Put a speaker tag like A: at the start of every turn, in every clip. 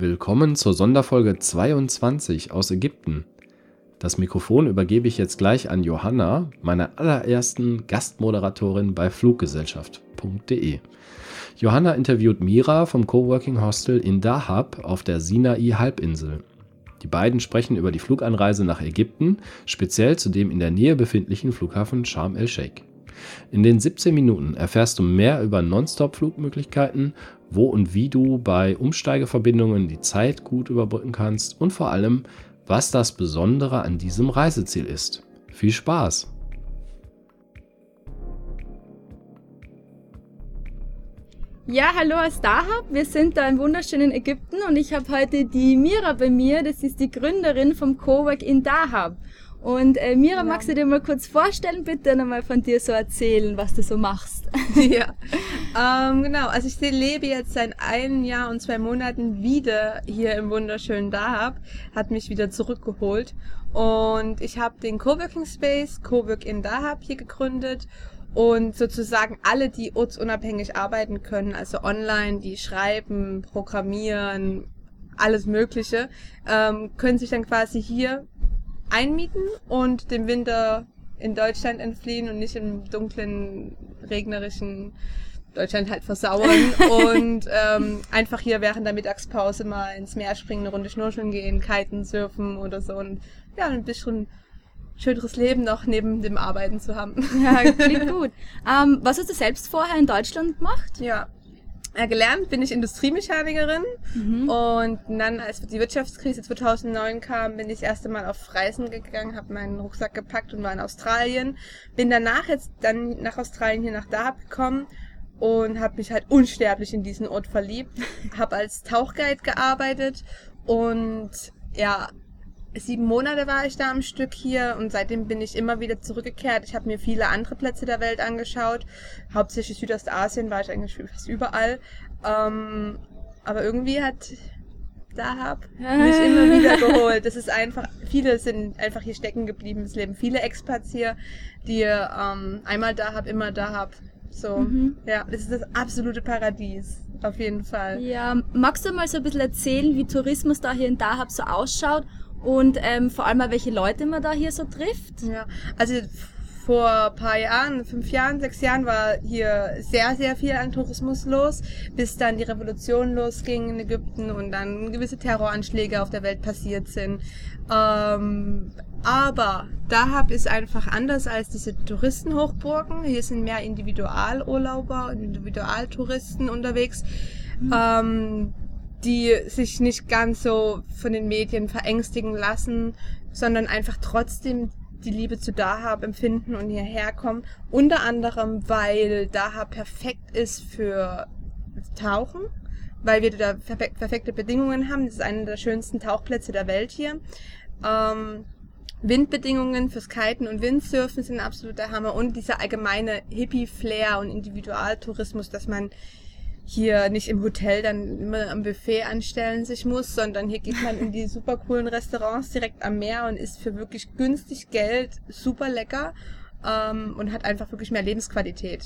A: Willkommen zur Sonderfolge 22 aus Ägypten. Das Mikrofon übergebe ich jetzt gleich an Johanna, meiner allerersten Gastmoderatorin bei Fluggesellschaft.de. Johanna interviewt Mira vom Coworking Hostel in Dahab auf der Sinai-Halbinsel. Die beiden sprechen über die Fluganreise nach Ägypten, speziell zu dem in der Nähe befindlichen Flughafen Sharm el-Sheikh. In den 17 Minuten erfährst du mehr über Nonstop-Flugmöglichkeiten, wo und wie du bei Umsteigeverbindungen die Zeit gut überbrücken kannst und vor allem, was das Besondere an diesem Reiseziel ist. Viel Spaß!
B: Ja, hallo aus Dahab. Wir sind da im wunderschönen Ägypten und ich habe heute die Mira bei mir. Das ist die Gründerin vom Cowork in Dahab. Und äh, Mira, genau. magst du dir mal kurz vorstellen, bitte nochmal von dir so erzählen, was du so machst?
C: ja, ähm, genau. Also ich lebe jetzt seit einem Jahr und zwei Monaten wieder hier im wunderschönen Dahab, hat mich wieder zurückgeholt und ich habe den Coworking Space Cowork in Dahab hier gegründet und sozusagen alle, die ortsunabhängig arbeiten können, also online, die schreiben, programmieren, alles Mögliche, ähm, können sich dann quasi hier einmieten und dem Winter in Deutschland entfliehen und nicht im dunklen, regnerischen Deutschland halt versauern und ähm, einfach hier während der Mittagspause mal ins Meer springen, eine Runde schnorcheln gehen, kiten, surfen oder so und ja, ein bisschen schöneres Leben noch neben dem Arbeiten zu haben.
B: Ja, klingt gut. Ähm, was hast du selbst vorher in Deutschland gemacht?
C: Ja, gelernt bin ich Industriemechanikerin mhm. und dann, als die Wirtschaftskrise 2009 kam, bin ich das erste Mal auf Reisen gegangen, habe meinen Rucksack gepackt und war in Australien. Bin danach jetzt dann nach Australien hier nach Dahab gekommen und habe mich halt unsterblich in diesen Ort verliebt. habe als Tauchguide gearbeitet und ja, sieben Monate war ich da am Stück hier und seitdem bin ich immer wieder zurückgekehrt. Ich habe mir viele andere Plätze der Welt angeschaut. Hauptsächlich Südostasien war ich eigentlich fast überall. Ähm, aber irgendwie hat Dahab mich immer wieder geholt. Das ist einfach, viele sind einfach hier stecken geblieben. Es leben viele Expats hier, die ähm, einmal Dahab, immer Dahab. So, mhm. ja, das ist das absolute Paradies. Auf jeden Fall.
B: Ja, magst du mal so ein bisschen erzählen, wie Tourismus da hier in Dahab so ausschaut und ähm, vor allem mal, welche Leute man da hier so trifft.
C: Ja, also vor paar Jahren, fünf Jahren, sechs Jahren war hier sehr, sehr viel an Tourismus los, bis dann die Revolution losging in Ägypten und dann gewisse Terroranschläge auf der Welt passiert sind. Ähm, aber Dahab ist einfach anders als diese Touristenhochburgen. Hier sind mehr Individualurlauber und Individualtouristen unterwegs. Mhm. Ähm, die sich nicht ganz so von den Medien verängstigen lassen, sondern einfach trotzdem die Liebe zu Dahab empfinden und hierher kommen. Unter anderem, weil Dahab perfekt ist für Tauchen, weil wir da perfekte Bedingungen haben. Das ist einer der schönsten Tauchplätze der Welt hier. Ähm, Windbedingungen fürs Kiten und Windsurfen sind absoluter Hammer und dieser allgemeine Hippie-Flair und Individualtourismus, dass man hier nicht im Hotel dann immer am Buffet anstellen sich muss, sondern hier geht man in die super coolen Restaurants direkt am Meer und isst für wirklich günstig Geld super lecker ähm, und hat einfach wirklich mehr Lebensqualität.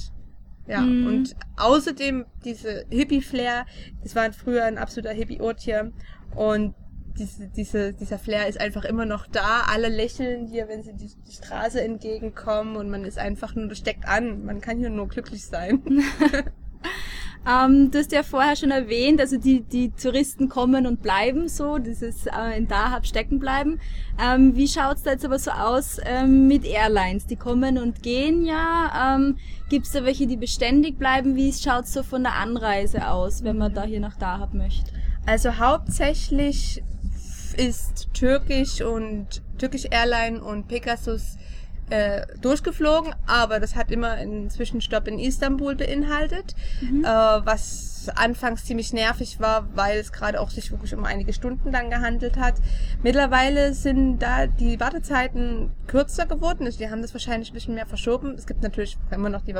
C: Ja, mhm. und außerdem diese Hippie-Flair, das war früher ein absoluter Hippie-Ort hier und diese, diese, dieser Flair ist einfach immer noch da. Alle lächeln hier, wenn sie die, die Straße entgegenkommen und man ist einfach nur, das steckt an. Man kann hier nur glücklich sein.
B: Ähm, du hast ja vorher schon erwähnt, also die, die Touristen kommen und bleiben so, dieses äh, in Dahab stecken bleiben. Ähm, wie schaut's da jetzt aber so aus ähm, mit Airlines? Die kommen und gehen ja. Ähm, Gibt da welche, die beständig bleiben? Wie schaut's so von der Anreise aus, wenn man da hier nach Dahab möchte?
C: Also hauptsächlich ist Türkisch und Türkisch Airline und Pegasus äh, durchgeflogen, aber das hat immer einen Zwischenstopp in Istanbul beinhaltet, mhm. äh, was anfangs ziemlich nervig war, weil es gerade auch sich wirklich um einige Stunden dann gehandelt hat. Mittlerweile sind da die Wartezeiten kürzer geworden. Also die haben das wahrscheinlich ein bisschen mehr verschoben. Es gibt natürlich immer noch die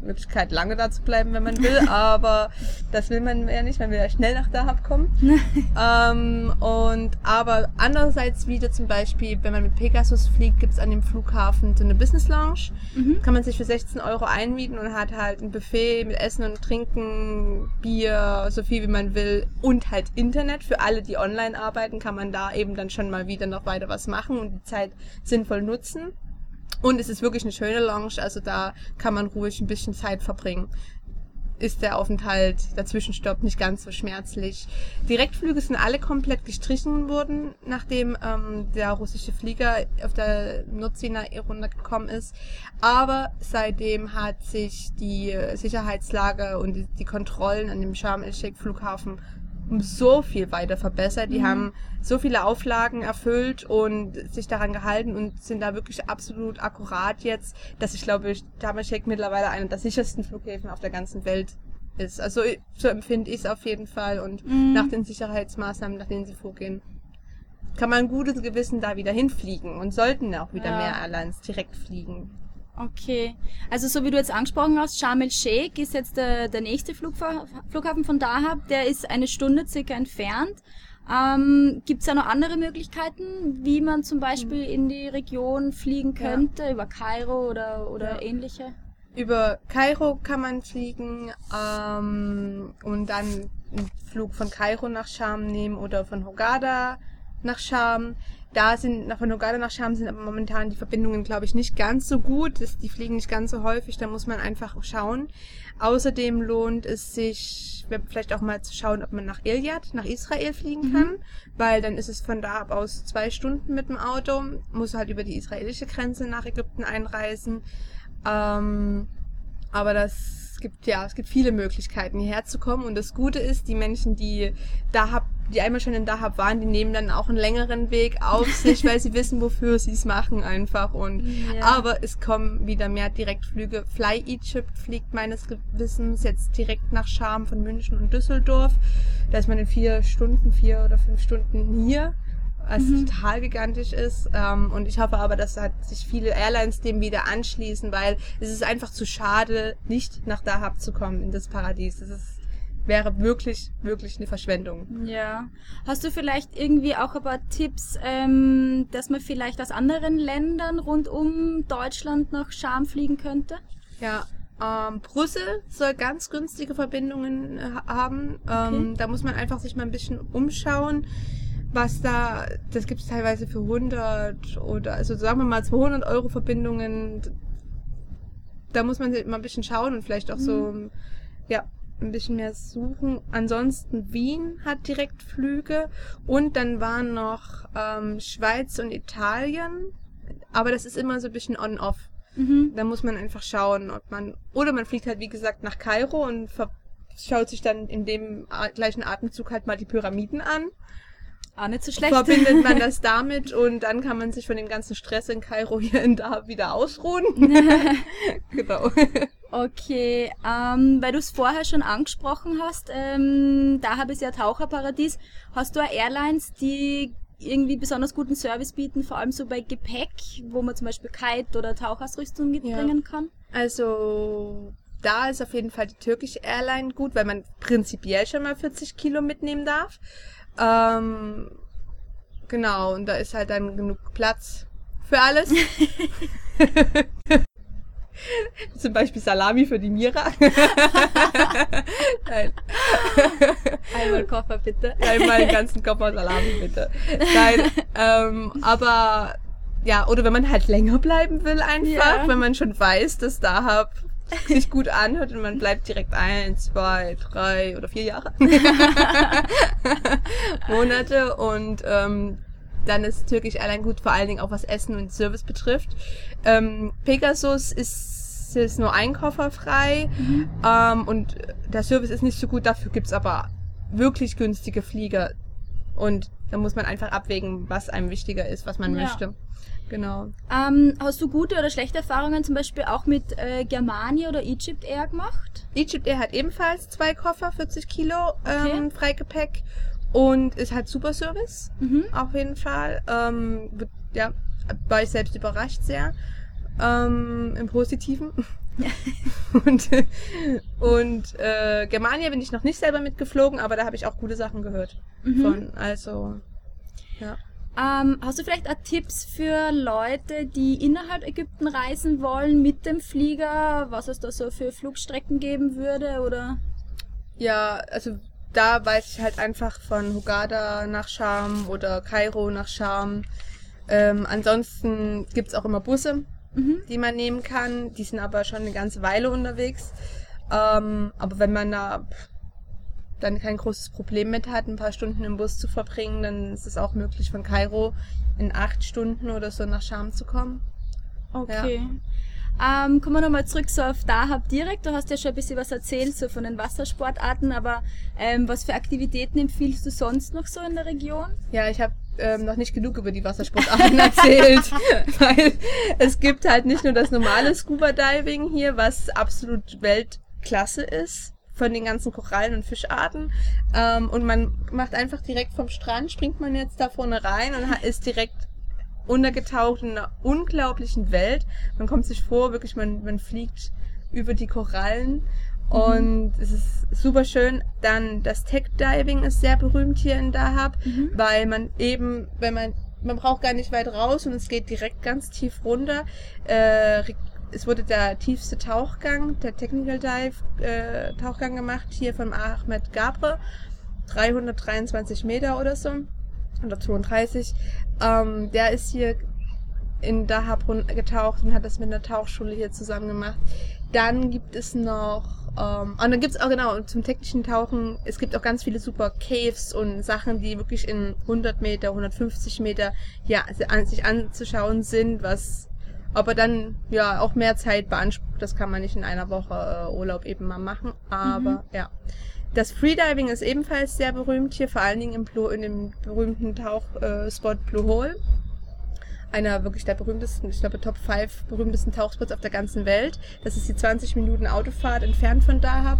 C: Möglichkeit, lange da zu bleiben, wenn man will, aber das will man ja nicht, wenn wir ja schnell nach Dahab kommen. ähm, und aber andererseits wieder zum Beispiel, wenn man mit Pegasus fliegt, gibt es an dem Flughafen so eine Business Lounge. Mhm. Kann man sich für 16 Euro einmieten und hat halt ein Buffet mit Essen und Trinken, Bier, so viel wie man will und halt Internet. Für alle, die online arbeiten, kann man da eben dann schon mal wieder noch weiter was machen und die Zeit sinnvoll nutzen. Und es ist wirklich eine schöne Lounge, also da kann man ruhig ein bisschen Zeit verbringen ist der Aufenthalt, der Zwischenstopp nicht ganz so schmerzlich. Direktflüge sind alle komplett gestrichen worden, nachdem ähm, der russische Flieger auf der Nordseener runtergekommen ist. Aber seitdem hat sich die Sicherheitslage und die, die Kontrollen an dem Sharm el-Sheikh Flughafen so viel weiter verbessert. Die mhm. haben so viele Auflagen erfüllt und sich daran gehalten und sind da wirklich absolut akkurat jetzt, dass ich glaube, Damashek mittlerweile einer der sichersten Flughäfen auf der ganzen Welt ist. Also so empfinde ich es auf jeden Fall und mhm. nach den Sicherheitsmaßnahmen, nach denen sie vorgehen, kann man gutes Gewissen da wieder hinfliegen und sollten auch wieder ja. mehr Airlines direkt fliegen.
B: Okay. Also so wie du jetzt angesprochen hast, Sharm el-Sheikh ist jetzt der, der nächste Flugver Flughafen von Dahab. Der ist eine Stunde circa entfernt. Ähm, Gibt es da noch andere Möglichkeiten, wie man zum Beispiel in die Region fliegen könnte, ja. über Kairo oder, oder ja. ähnliche?
C: Über Kairo kann man fliegen ähm, und dann einen Flug von Kairo nach Scham nehmen oder von Hogada nach Scham. Da sind, nach von Hogada nach Scham sind aber momentan die Verbindungen, glaube ich, nicht ganz so gut. Das, die fliegen nicht ganz so häufig, da muss man einfach schauen. Außerdem lohnt es sich, vielleicht auch mal zu schauen, ob man nach Iliad, nach Israel fliegen mhm. kann, weil dann ist es von da ab aus zwei Stunden mit dem Auto, muss halt über die israelische Grenze nach Ägypten einreisen. Ähm, aber das gibt ja, es gibt viele Möglichkeiten hierher zu kommen und das Gute ist, die Menschen, die da hab, die einmal schon in Dahab waren, die nehmen dann auch einen längeren Weg auf sich, weil sie wissen, wofür sie es machen einfach und ja. aber es kommen wieder mehr Direktflüge. Fly Egypt fliegt meines Gewissens jetzt direkt nach Scham von München und Düsseldorf. Da ist man in vier Stunden, vier oder fünf Stunden hier was mhm. total gigantisch ist. Ähm, und ich hoffe aber, dass halt sich viele Airlines dem wieder anschließen, weil es ist einfach zu schade, nicht nach Dahab zu kommen, in das Paradies. Das ist, wäre wirklich, wirklich eine Verschwendung.
B: Ja. Hast du vielleicht irgendwie auch ein paar Tipps, ähm, dass man vielleicht aus anderen Ländern rund um Deutschland nach Scham fliegen könnte?
C: Ja, ähm, Brüssel soll ganz günstige Verbindungen äh, haben. Ähm, okay. Da muss man einfach sich mal ein bisschen umschauen was da, das gibt es teilweise für 100 oder, also sagen wir mal 200 Euro Verbindungen. Da muss man mal ein bisschen schauen und vielleicht auch mhm. so, ja, ein bisschen mehr suchen. Ansonsten Wien hat direkt Flüge und dann waren noch ähm, Schweiz und Italien. Aber das ist immer so ein bisschen on-off. Mhm. Da muss man einfach schauen, ob man, oder man fliegt halt wie gesagt nach Kairo und schaut sich dann in dem gleichen Atemzug halt mal die Pyramiden an.
B: Ah, nicht so schlecht.
C: Verbindet man das damit und dann kann man sich von dem ganzen Stress in Kairo hier und da wieder ausruhen.
B: genau. Okay, ähm, weil du es vorher schon angesprochen hast, ähm, da habe ich ja Taucherparadies. Hast du Airlines, die irgendwie besonders guten Service bieten, vor allem so bei Gepäck, wo man zum Beispiel Kite oder Tauchausrüstung mitbringen ja. kann?
C: Also da ist auf jeden Fall die türkische Airline gut, weil man prinzipiell schon mal 40 Kilo mitnehmen darf. Ähm, genau, und da ist halt dann genug Platz für alles. Zum Beispiel Salami für die Mira.
B: Nein. Einmal Koffer bitte.
C: Einmal den ganzen Koffer Salami bitte. Nein, ähm, aber ja, oder wenn man halt länger bleiben will einfach, ja. wenn man schon weiß, dass da hab sich gut anhört und man bleibt direkt ein, zwei, drei oder vier Jahre Monate und ähm, dann ist Türkisch Airline gut, vor allen Dingen auch was Essen und Service betrifft. Ähm, Pegasus ist, ist nur ein Koffer frei mhm. ähm, und der Service ist nicht so gut, dafür gibt's aber wirklich günstige Flieger und da muss man einfach abwägen, was einem wichtiger ist, was man ja. möchte. Genau.
B: Ähm, hast du gute oder schlechte Erfahrungen zum Beispiel auch mit äh, Germania oder Egypt Air gemacht?
C: Egypt Air hat ebenfalls zwei Koffer, 40 Kilo ähm, okay. Freigepäck und ist halt super Service, mhm. auf jeden Fall. Ähm, ja, war ich selbst überrascht sehr. Ähm, Im Positiven. und und äh, Germania bin ich noch nicht selber mitgeflogen, aber da habe ich auch gute Sachen gehört mhm. von. Also, ja.
B: Ähm, hast du vielleicht auch Tipps für Leute, die innerhalb Ägypten reisen wollen mit dem Flieger, was es da so für Flugstrecken geben würde oder?
C: Ja, also da weiß ich halt einfach von Hugada nach Scham oder Kairo nach Scham. Ähm, ansonsten gibt's auch immer Busse,
B: Mhm.
C: die man nehmen kann. Die sind aber schon eine ganze Weile unterwegs. Ähm, aber wenn man da dann kein großes Problem mit hat, ein paar Stunden im Bus zu verbringen, dann ist es auch möglich, von Kairo in acht Stunden oder so nach Scham zu kommen.
B: Okay. Ähm, kommen wir nochmal zurück so auf Dahab direkt. Du hast ja schon ein bisschen was erzählt, so von den Wassersportarten, aber ähm, was für Aktivitäten empfiehlst du sonst noch so in der Region?
C: Ja, ich habe ähm, noch nicht genug über die Wassersportarten erzählt, weil es gibt halt nicht nur das normale Scuba Diving hier, was absolut Weltklasse ist von den ganzen Korallen und Fischarten. Ähm, und man macht einfach direkt vom Strand, springt man jetzt da vorne rein und ist direkt untergetaucht in einer unglaublichen Welt. Man kommt sich vor, wirklich, man, man fliegt über die Korallen und es ist super schön. Dann das Tech Diving ist sehr berühmt hier in Dahab, weil man eben, wenn man, man braucht gar nicht weit raus und es geht direkt ganz tief runter. Äh, es wurde der tiefste Tauchgang, der Technical Dive äh, Tauchgang gemacht hier von Ahmed Gabre. 323 Meter oder so. Oder 32. Ähm, der ist hier in Dahab run- getaucht und hat das mit einer Tauchschule hier zusammen gemacht. Dann gibt es noch, ähm, und dann gibt es auch genau zum technischen Tauchen, es gibt auch ganz viele super Caves und Sachen, die wirklich in 100 Meter, 150 Meter ja, sich anzuschauen sind, was aber dann ja auch mehr Zeit beansprucht. Das kann man nicht in einer Woche äh, Urlaub eben mal machen. Aber ja. Das Freediving ist ebenfalls sehr berühmt hier, vor allen Dingen im Blue, in dem berühmten Tauchspot äh, Blue Hole. Einer wirklich der berühmtesten, ich glaube Top 5 berühmtesten Tauchspots auf der ganzen Welt. Das ist die 20 Minuten Autofahrt entfernt von Dahab.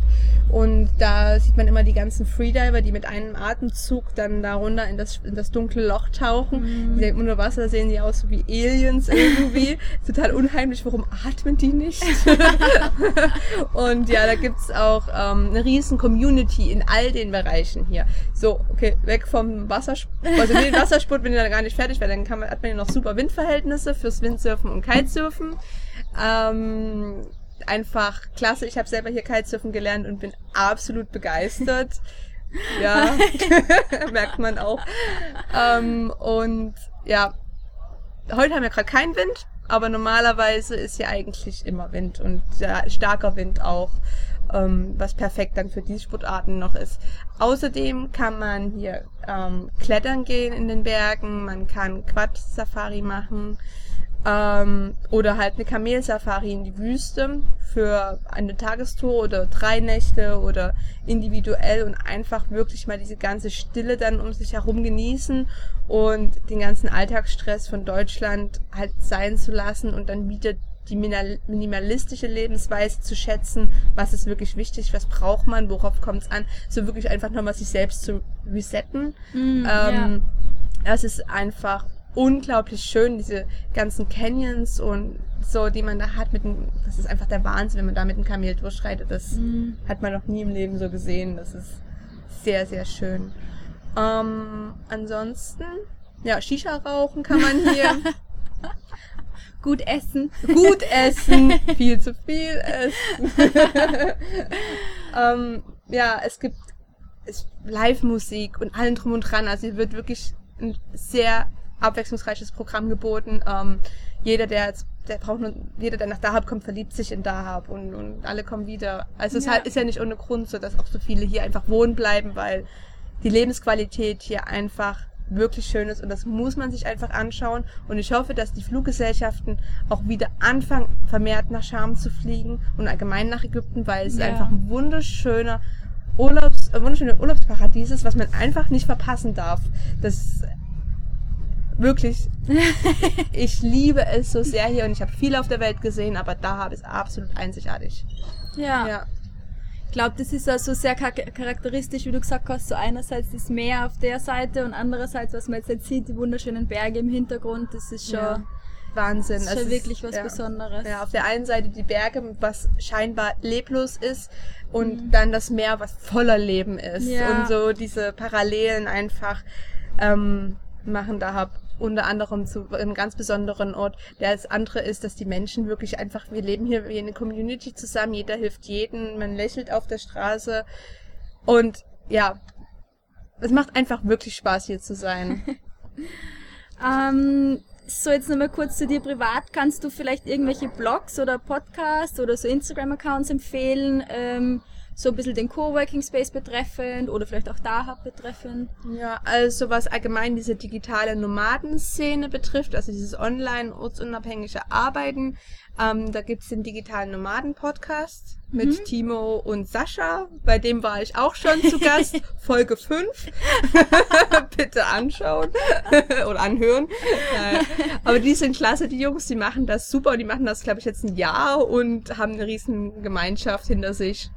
C: Und da sieht man immer die ganzen Freediver, die mit einem Atemzug dann da runter in das, in das dunkle Loch tauchen. Die unter Wasser sehen die aus wie Aliens irgendwie. Total unheimlich, warum atmen die nicht? Und ja, da gibt's auch ähm, eine riesen Community in all den Bereichen hier. So, okay, weg vom Wassersport. Also den Wassersport bin ich da gar nicht fertig, weil dann kann man, hat man ja noch super Windverhältnisse fürs Windsurfen und Kitesurfen. Ähm, einfach klasse. Ich habe selber hier Kitesurfen gelernt und bin absolut begeistert. Ja, merkt man auch. Ähm, und ja, heute haben wir gerade keinen Wind, aber normalerweise ist hier eigentlich immer Wind und ja, starker Wind auch, ähm, was perfekt dann für diese Sportarten noch ist. Außerdem kann man hier ähm, klettern gehen in den Bergen, man kann Quad-Safari machen ähm, oder halt eine Kamelsafari in die Wüste für eine Tagestour oder drei Nächte oder individuell und einfach wirklich mal diese ganze Stille dann um sich herum genießen und den ganzen Alltagsstress von Deutschland halt sein zu lassen und dann wieder die minimalistische Lebensweise zu schätzen, was ist wirklich wichtig, was braucht man, worauf kommt es an, so wirklich einfach nochmal sich selbst zu resetten.
B: Mm,
C: Ähm, Es ist einfach unglaublich schön, diese ganzen Canyons und so, die man da hat mit dem, das ist einfach der Wahnsinn, wenn man da mit dem Kamel durchschreitet. Das
B: Mm.
C: hat man noch nie im Leben so gesehen. Das ist sehr, sehr schön. Ähm, ansonsten, ja, Shisha rauchen kann man hier.
B: Gut essen.
C: gut essen, viel zu viel essen. ähm, ja, es gibt es- Live-Musik und allen drum und dran. Also hier wird wirklich ein sehr abwechslungsreiches Programm geboten. Ähm, jeder, der jetzt, der braucht nur, jeder, der nach Dahab kommt, verliebt sich in Dahab und, und alle kommen wieder. Also es
B: Ja.
C: halt, ist ja nicht ohne Grund so, dass auch so viele hier einfach wohnen bleiben, weil die Lebensqualität hier einfach wirklich schön ist und das muss man sich einfach anschauen und ich hoffe, dass die Fluggesellschaften auch wieder anfangen, vermehrt nach Scham zu fliegen und allgemein nach Ägypten, weil es
B: Ja.
C: einfach ein wunderschöner Urlaubs, äh, wunderschöne Urlaubsparadies ist, was man einfach nicht verpassen darf. Das wirklich, ich liebe es so sehr hier und ich habe viel auf der Welt gesehen, aber da habe ich es absolut einzigartig.
B: Ja.
C: Ja.
B: Ich glaube, das ist also sehr char- charakteristisch, wie du gesagt hast, so einerseits das Meer auf der Seite und andererseits, was man jetzt, jetzt sieht, die wunderschönen Berge im Hintergrund, das ist schon,
C: Ja. Wahnsinn.
B: das ist
C: Es
B: schon
C: ist-
B: wirklich was
C: ja.
B: Besonderes.
C: Ja, auf der einen Seite die Berge, was scheinbar leblos ist, und dann das Meer, was voller Leben ist.
B: Mhm. Ja.
C: Und so diese Parallelen einfach ähm, machen da hab unter anderem zu einem ganz besonderen Ort. Das andere ist, dass die Menschen wirklich einfach, wir leben hier wie eine Community zusammen, jeder hilft jeden, man lächelt auf der Straße. Und ja, es macht einfach wirklich Spaß, hier zu sein.
B: ähm, so, jetzt nochmal kurz zu dir privat. Kannst du vielleicht irgendwelche Blogs oder Podcasts oder so Instagram-Accounts empfehlen? Ähm, so ein bisschen den Coworking Space betreffend oder vielleicht auch Dahab betreffend?
C: Ja, also was allgemein diese digitale Nomadenszene betrifft, also dieses online ortsunabhängige Arbeiten, ähm, da gibt's den digitalen Nomaden-Podcast mit mhm. Timo und Sascha. Bei dem war ich auch schon zu Gast. Folge 5. Bitte anschauen oder anhören. Aber die sind klasse, die Jungs, die machen das super und die machen das, glaube ich, jetzt ein Jahr und haben eine riesen Gemeinschaft hinter sich.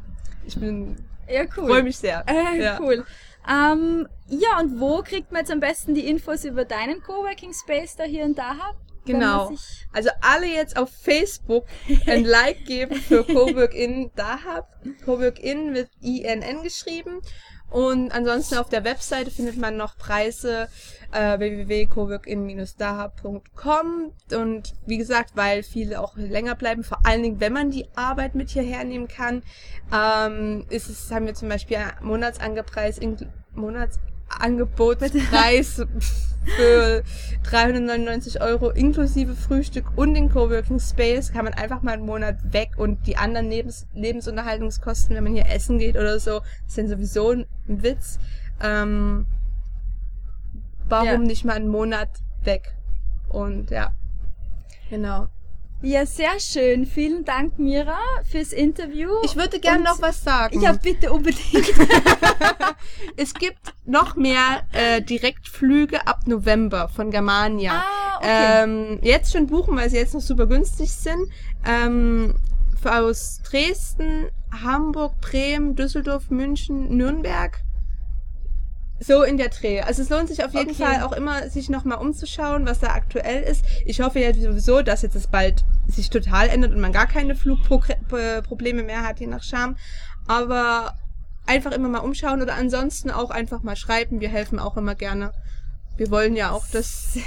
C: Ich bin. Ja, cool. Freue mich sehr.
B: Äh, ja. Cool. Ähm, ja, und wo kriegt man jetzt am besten die Infos über deinen Coworking Space da hier und da habt?
C: Genau. Also alle jetzt auf Facebook ein Like geben für Cowork In Dahab. Cowork In mit INN geschrieben. Und ansonsten auf der Webseite findet man noch Preise äh, www.coworkin-dahab.com und wie gesagt, weil viele auch länger bleiben, vor allen Dingen, wenn man die Arbeit mit hierher nehmen kann, ähm, ist es, haben wir zum Beispiel Monatsangrepreis, Monats Angebotspreis für 399 Euro inklusive Frühstück und den Coworking Space kann man einfach mal einen Monat weg und die anderen Lebens Lebensunterhaltungskosten, wenn man hier essen geht oder so, sind sowieso ein Witz. Ähm, warum ja. nicht mal einen Monat weg? Und ja, genau.
B: Ja, sehr schön. Vielen Dank, Mira, fürs Interview.
C: Ich würde gerne noch was sagen.
B: Ja, bitte unbedingt.
C: es gibt noch mehr äh, Direktflüge ab November von Germania.
B: Ah, okay.
C: Ähm, jetzt schon buchen, weil sie jetzt noch super günstig sind. Ähm, aus Dresden, Hamburg, Bremen, Düsseldorf, München, Nürnberg so in der Dreh. Also es lohnt sich auf jeden okay. Fall auch immer, sich nochmal umzuschauen, was da aktuell ist. Ich hoffe ja sowieso, dass jetzt das bald sich total ändert und man gar keine Flugprobleme mehr hat, je nach Scham. Aber einfach immer mal umschauen oder ansonsten auch einfach mal schreiben. Wir helfen auch immer gerne. Wir wollen ja auch, dass,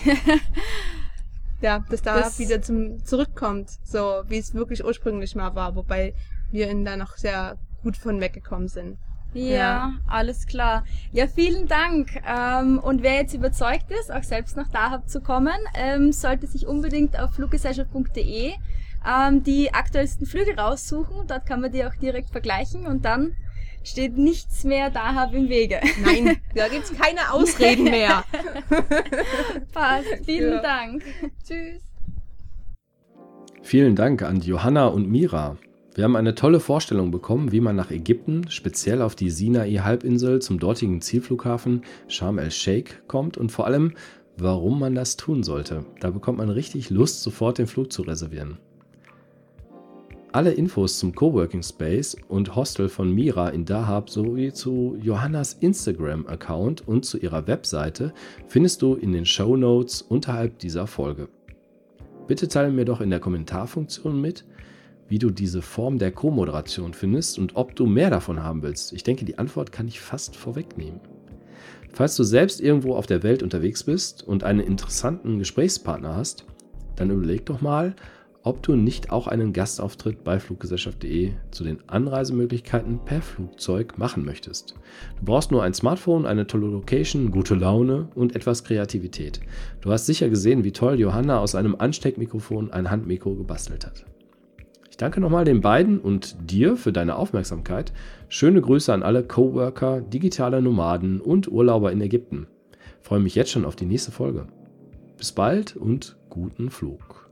C: ja, dass da das wieder zum, zurückkommt. So, wie es wirklich ursprünglich mal war. Wobei wir in da noch sehr gut von weggekommen sind.
B: Ja, ja, alles klar. Ja, vielen Dank. Ähm, und wer jetzt überzeugt ist, auch selbst nach Dahab zu kommen, ähm, sollte sich unbedingt auf fluggesellschaft.de ähm, die aktuellsten Flüge raussuchen. Dort kann man die auch direkt vergleichen und dann steht nichts mehr Dahab im Wege.
C: Nein, da gibt's keine Ausreden mehr.
B: Passt. Vielen ja. Dank. Tschüss.
A: Vielen Dank an Johanna und Mira. Wir haben eine tolle Vorstellung bekommen, wie man nach Ägypten, speziell auf die Sinai-Halbinsel zum dortigen Zielflughafen Sharm el-Sheikh kommt und vor allem, warum man das tun sollte. Da bekommt man richtig Lust, sofort den Flug zu reservieren. Alle Infos zum Coworking Space und Hostel von Mira in Dahab sowie zu Johannas Instagram-Account und zu ihrer Webseite findest du in den Show Notes unterhalb dieser Folge. Bitte teile mir doch in der Kommentarfunktion mit, wie du diese Form der Co-Moderation findest und ob du mehr davon haben willst. Ich denke, die Antwort kann ich fast vorwegnehmen. Falls du selbst irgendwo auf der Welt unterwegs bist und einen interessanten Gesprächspartner hast, dann überleg doch mal, ob du nicht auch einen Gastauftritt bei Fluggesellschaft.de zu den Anreisemöglichkeiten per Flugzeug machen möchtest. Du brauchst nur ein Smartphone, eine tolle Location, gute Laune und etwas Kreativität. Du hast sicher gesehen, wie toll Johanna aus einem Ansteckmikrofon ein Handmikro gebastelt hat. Ich danke nochmal den beiden und dir für deine Aufmerksamkeit. Schöne Grüße an alle Coworker, digitale Nomaden und Urlauber in Ägypten. Ich freue mich jetzt schon auf die nächste Folge. Bis bald und guten Flug.